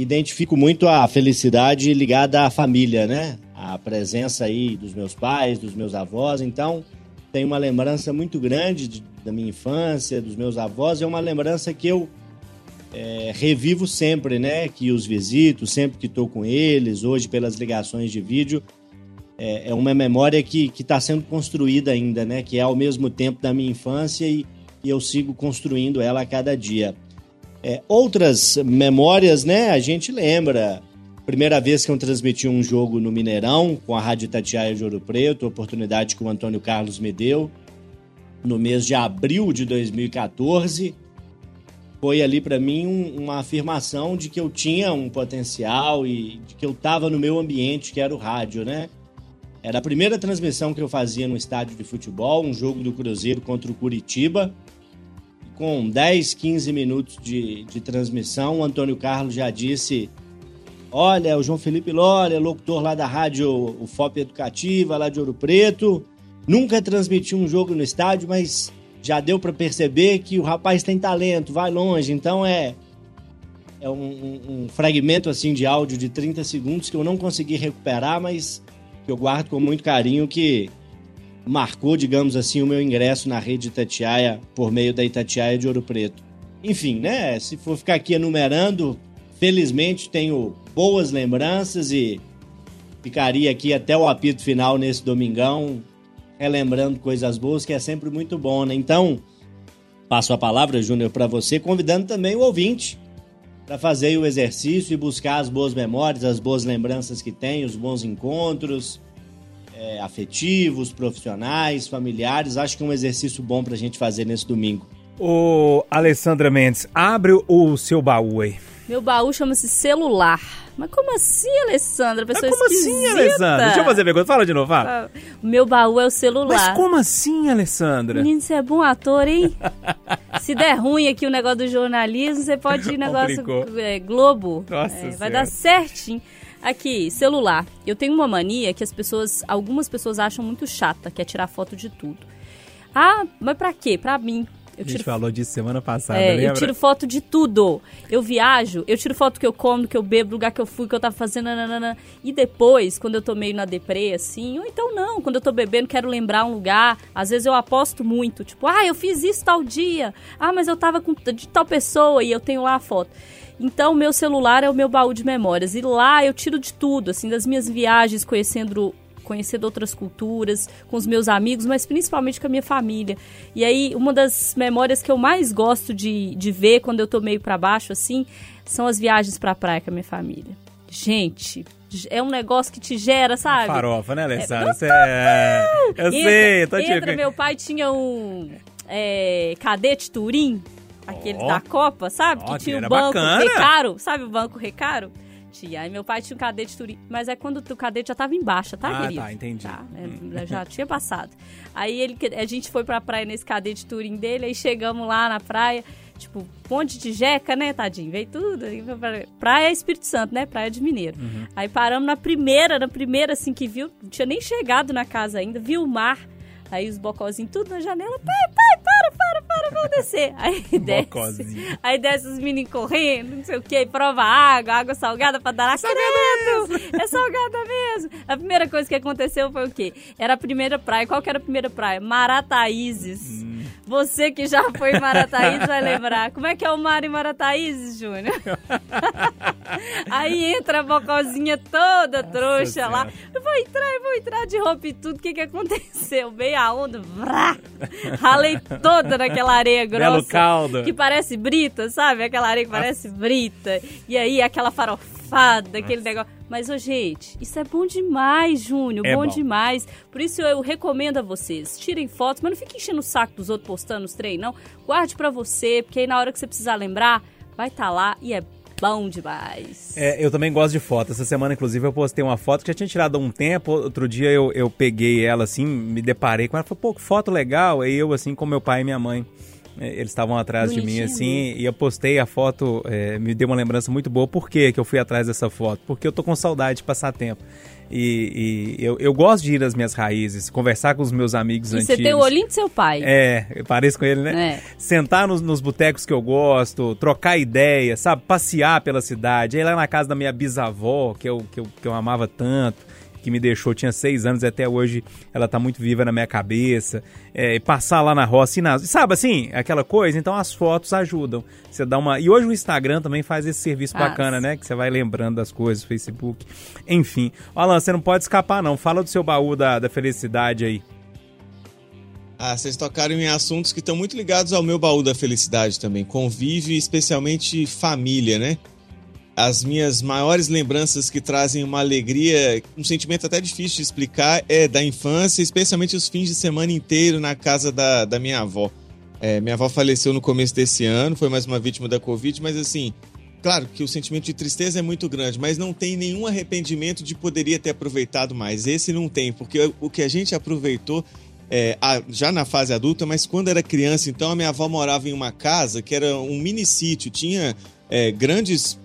identifico muito a felicidade ligada à família, né? A presença aí dos meus pais, dos meus avós. Então, tenho uma lembrança muito grande de, da minha infância, dos meus avós. É uma lembrança que eu é, revivo sempre, né? Que os visito, sempre que estou com eles, hoje pelas ligações de vídeo é, é uma memória que está sendo construída ainda, né? Que é ao mesmo tempo da minha infância e, e eu sigo construindo ela a cada dia. É, outras memórias, né? A gente lembra. Primeira vez que eu transmiti um jogo no Mineirão com a Rádio Tatiaia de Ouro Preto, oportunidade que o Antônio Carlos me deu no mês de abril de 2014. Foi ali para mim um, uma afirmação de que eu tinha um potencial e de que eu estava no meu ambiente, que era o rádio, né? Era a primeira transmissão que eu fazia no estádio de futebol, um jogo do Cruzeiro contra o Curitiba. Com 10, 15 minutos de, de transmissão, o Antônio Carlos já disse: Olha, o João Felipe Lória, locutor lá da rádio o FOP Educativa, lá de Ouro Preto, nunca transmitiu um jogo no estádio, mas já deu para perceber que o rapaz tem talento, vai longe. Então é, é um, um, um fragmento assim de áudio de 30 segundos que eu não consegui recuperar, mas que eu guardo com muito carinho, que marcou, digamos assim, o meu ingresso na rede Itatiaia por meio da Itatiaia de Ouro Preto. Enfim, né? Se for ficar aqui enumerando, felizmente tenho boas lembranças e ficaria aqui até o apito final nesse domingão, relembrando coisas boas, que é sempre muito bom, né? Então, passo a palavra, Júnior, para você, convidando também o ouvinte para fazer o exercício e buscar as boas memórias, as boas lembranças que tem, os bons encontros é, afetivos, profissionais, familiares. Acho que é um exercício bom para a gente fazer nesse domingo. Ô, Alessandra Mendes, abre o seu baú aí. Meu baú chama-se celular. Mas como assim, Alessandra? Pessoa Mas como assim, esquisita. Alessandra? Deixa eu fazer pergunta. Fala de novo, fala. O meu baú é o celular. Mas como assim, Alessandra? Menino, você é bom ator, hein? Se der ruim aqui o negócio do jornalismo, você pode ir negócio é, Globo. Nossa É, vai dar certinho. Aqui, celular. Eu tenho uma mania que as pessoas, algumas pessoas acham muito chata, que é tirar foto de tudo. Ah, mas pra quê? Pra mim. Eu A gente tiro falou disso semana passada, é, eu lembra? tiro foto de tudo. Eu viajo, eu tiro foto que eu como, que eu bebo, lugar que eu fui, que eu tava fazendo, nananana. E depois, quando eu tô meio na deprê, assim, ou então não, quando eu tô bebendo, quero lembrar um lugar. Às vezes eu aposto muito, tipo, ah, eu fiz isso tal dia. Ah, mas eu tava com de tal pessoa e eu tenho lá a foto. Então, meu celular é o meu baú de memórias. E lá eu tiro de tudo, assim, das minhas viagens, conhecendo conhecer de outras culturas, com os meus amigos, mas principalmente com a minha família. E aí, uma das memórias que eu mais gosto de, de ver quando eu tô meio para baixo, assim, são as viagens pra praia com a minha família. Gente, é um negócio que te gera, sabe? Farofa, né, Alessandra? Você é... Eu sei, tô te Entra, meu pai tinha um é, cadete Turim, aquele da Copa, sabe? Que tinha o banco bacana. Recaro, sabe o banco Recaro? Tinha. Aí meu pai tinha um cadete Turim, mas é quando o cadete já tava em baixa, tá, Ah, querido? tá, entendi. Tá, é, já tinha passado. Aí ele, a gente foi pra praia nesse cadete Turim dele, aí chegamos lá na praia, tipo, ponte de jeca, né, tadinho? Veio tudo. Praia é Espírito Santo, né? Praia de Mineiro. Aí paramos na primeira, na primeira, assim, que viu, não tinha nem chegado na casa ainda, viu o mar. Aí os bocozinhos tudo na janela, pai, pai, para, para, para, vamos descer. Aí desce. Bocozinho. Aí desce os meninos correndo, não sei o que, prova água, água salgada pra dar credo. É salgada mesmo. A primeira coisa que aconteceu foi o quê? Era a primeira praia. Qual que era a primeira praia? Marataízes. Você que já foi em Marataízes vai lembrar. Como é que é o mar em Marataízes, Júnior? Aí entra a bocozinha toda trouxa lá. Eu vou entrar, eu vou entrar de roupa e tudo. O que que aconteceu? Veio a onda, vrá, ralei toda naquela areia grossa. Belo caldo. Que parece brita, sabe? Aquela areia que parece brita. E aí aquela farofada, aquele negócio. Mas, ô, gente, isso é bom demais, Júnior. É bom, bom. demais. Por isso eu recomendo a vocês. Tirem fotos, mas não fiquem enchendo o saco dos outros postando os trem, não. Guarde pra você, porque aí na hora que você precisar lembrar, vai estar lá e é bom demais. É, eu também gosto de foto. Essa semana, inclusive, eu postei uma foto que já tinha tirado há um tempo. Outro dia eu, eu peguei ela assim, me deparei com ela. Falei, pô, que foto legal. Aí eu, assim, com meu pai e minha mãe. Eles estavam atrás de mim, Bonitinho, assim, e eu postei a foto, é, me deu uma lembrança muito boa. Por que que eu fui atrás dessa foto? Porque eu tô com saudade de passar tempo. E, e eu, eu gosto de ir às minhas raízes, conversar com os meus amigos E antigos. você tem o olhinho do seu pai. É, eu pareço com ele, né? É. Sentar nos, nos botecos que eu gosto, trocar ideia, sabe? Passear pela cidade. Ir lá na casa da minha bisavó, que eu, que eu, que eu amava tanto, que me deixou, tinha seis anos e até hoje ela tá muito viva na minha cabeça. É, e passar lá na roça, e na, sabe assim, aquela coisa? Então as fotos ajudam. Você dá uma. E hoje o Instagram também faz esse serviço Faz. bacana, né? Que você vai lembrando das coisas, Facebook. Enfim. Alan, você não pode escapar, não. Fala do seu baú da, da felicidade aí. Ah, vocês tocaram em assuntos que estão muito ligados ao meu baú da felicidade também. Convívio e especialmente família, né? As minhas maiores lembranças que trazem uma alegria, um sentimento até difícil de explicar, é da infância, especialmente os fins de semana inteiro na casa da, da minha avó. É, minha avó faleceu no começo desse ano, foi mais uma vítima da Covid, mas assim, claro que o sentimento de tristeza é muito grande, mas não tem nenhum arrependimento de poderia ter aproveitado mais. Esse não tem, porque o que a gente aproveitou é, já na fase adulta, mas quando era criança, então a minha avó morava em uma casa que era um mini sítio, tinha é, grandes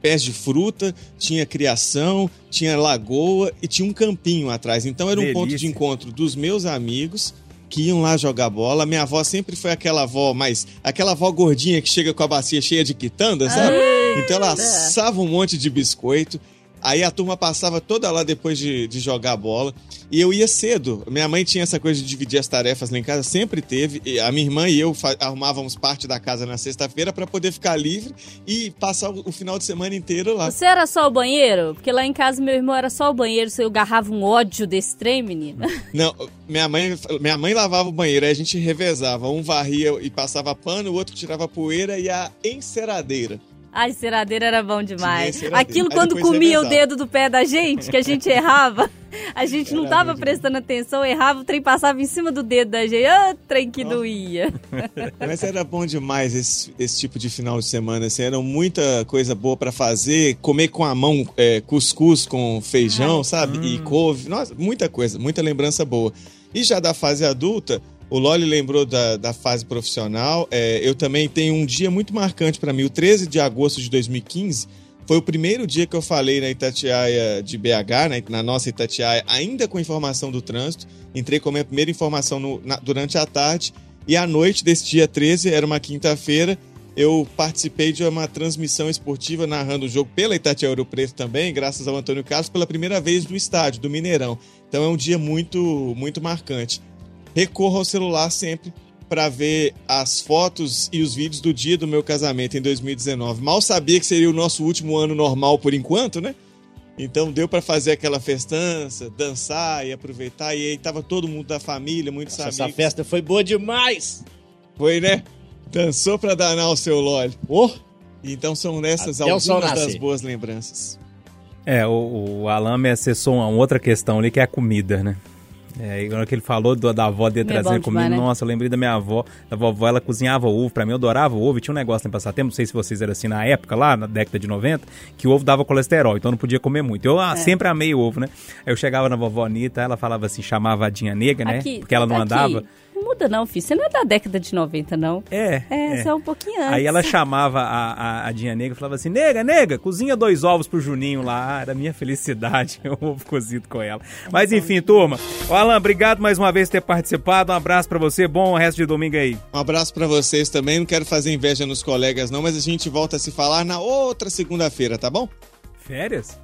pés de fruta, tinha criação, tinha lagoa e tinha um campinho atrás. Então era um Delícia. ponto de encontro dos meus amigos que iam lá jogar bola. Minha avó sempre foi aquela avó, mas aquela avó gordinha que chega com a bacia cheia de quitanda, sabe? Então ela assava um monte de biscoito. Aí a turma passava toda lá depois de, de jogar bola. E eu ia cedo. Minha mãe tinha essa coisa de dividir as tarefas lá em casa, sempre teve. E a minha irmã e eu arrumávamos parte da casa na sexta-feira para poder ficar livre e passar o, o final de semana inteiro lá. Você era só o banheiro? Porque lá em casa meu irmão era só o banheiro, eu garrava um ódio desse trem, menino. Não, minha mãe, minha mãe lavava o banheiro, aí a gente revezava. Um varria e passava pano, o outro tirava poeira e a enceradeira. A enceradeira era bom demais. Aquilo quando comia o dedo do pé da gente, que a gente errava, a gente não tava prestando atenção, errava, o trem passava em cima do dedo da gente. Ah, trem que doía. Mas era bom demais esse, esse tipo de final de semana. Assim, era muita coisa boa pra fazer. Comer com a mão é, cuscuz com feijão, sabe? E couve. Nossa, muita coisa, muita lembrança boa. E já da fase adulta, o Loli lembrou da, da fase profissional. É, eu também tenho um dia muito marcante pra mim. O 13 de agosto de 2015 foi o primeiro dia que eu falei na Itatiaia de BH, né, na nossa Itatiaia, ainda com informação do trânsito. Entrei com a minha primeira informação no- na- durante a tarde. E à noite desse dia 13, era uma quinta-feira, eu participei de uma transmissão esportiva narrando o jogo pela Itatiaia Ouro Preto também, graças ao Antônio Carlos, pela primeira vez no estádio, do Mineirão. Então é um dia muito, muito marcante. Recorro ao celular sempre para ver as fotos e os vídeos do dia do meu casamento em 2019. Mal sabia que seria o nosso último ano normal por enquanto, né? Então deu para fazer aquela festança, dançar e aproveitar. E aí tava todo mundo da família, muitos Nossa, amigos. essa festa foi boa demais. Foi, né? Dançou pra danar o seu lolly. Oh, Então são nessas Até algumas das boas lembranças. É, o, o Alan me acessou uma outra questão ali, que é a comida, né? É, e na hora que ele falou do- da avó dele É trazendo comida, demais, né? nossa, eu lembrei da minha avó, da vovó, ela cozinhava ovo, pra mim eu adorava ovo, e tinha um negócio em passatempo, não sei se vocês eram assim na época, lá na década de 90, que o ovo dava colesterol, então eu não podia comer muito. Eu É. ah, sempre amei o ovo, né? Aí eu chegava na vovó Anitta, ela falava assim, chamava a Dinha Nega, né? Aqui, Porque ela não aqui. andava. Não muda não, filho. Você não é da década de 90, não. É, É, é. você é um pouquinho antes. Aí ela chamava a, a, a Dinha Nega e falava assim: Nega, nega, cozinha dois ovos pro Juninho lá. Ah, Era minha felicidade, o ovo cozido com ela. Mas enfim, turma. Ô, Alan, obrigado mais uma vez por ter participado. Um abraço pra você. Bom resto de domingo aí. Um abraço pra vocês também. Não quero fazer inveja nos colegas, não, mas a gente volta a se falar na outra segunda-feira, tá bom? Férias?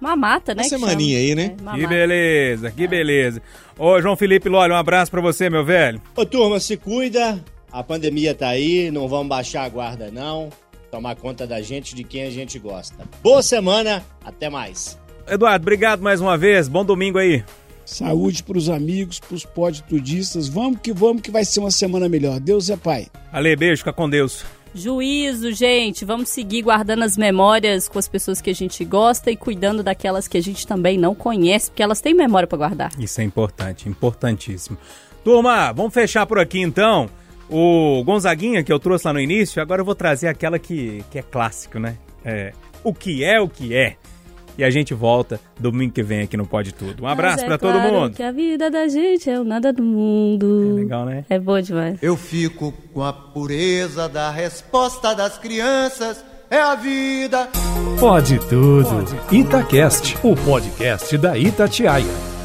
Mamata, né? Uma semaninha chama. aí, né? É, Que beleza, que beleza. Ô, João Felipe Lolli, um abraço pra você, meu velho. Ô, turma, se cuida. A pandemia tá aí, não vamos baixar a guarda, não. Tomar conta da gente, de quem a gente gosta. Boa semana, até mais. Eduardo, obrigado mais uma vez. Bom domingo aí. Saúde pros amigos, pros podtudistas. Vamos que vamos, que vai ser uma semana melhor. Deus é Pai. Ale, beijo, fica com Deus. Juízo, gente. Vamos seguir guardando as memórias com as pessoas que a gente gosta e cuidando daquelas que a gente também não conhece, porque elas têm memória pra guardar. Isso é importante, importantíssimo. Turma, vamos fechar por aqui então. O Gonzaguinha que eu trouxe lá no início, agora eu vou trazer aquela que, que é clássico, né? É, o que é o que é. E a gente volta domingo que vem aqui no Pode Tudo. Um abraço Mas é pra todo claro mundo. que a vida da gente é o nada do mundo. É legal, né? É bom demais. Eu fico com a pureza da resposta das crianças. É a vida. Pode tudo. Itacast, o podcast da Itatiaia.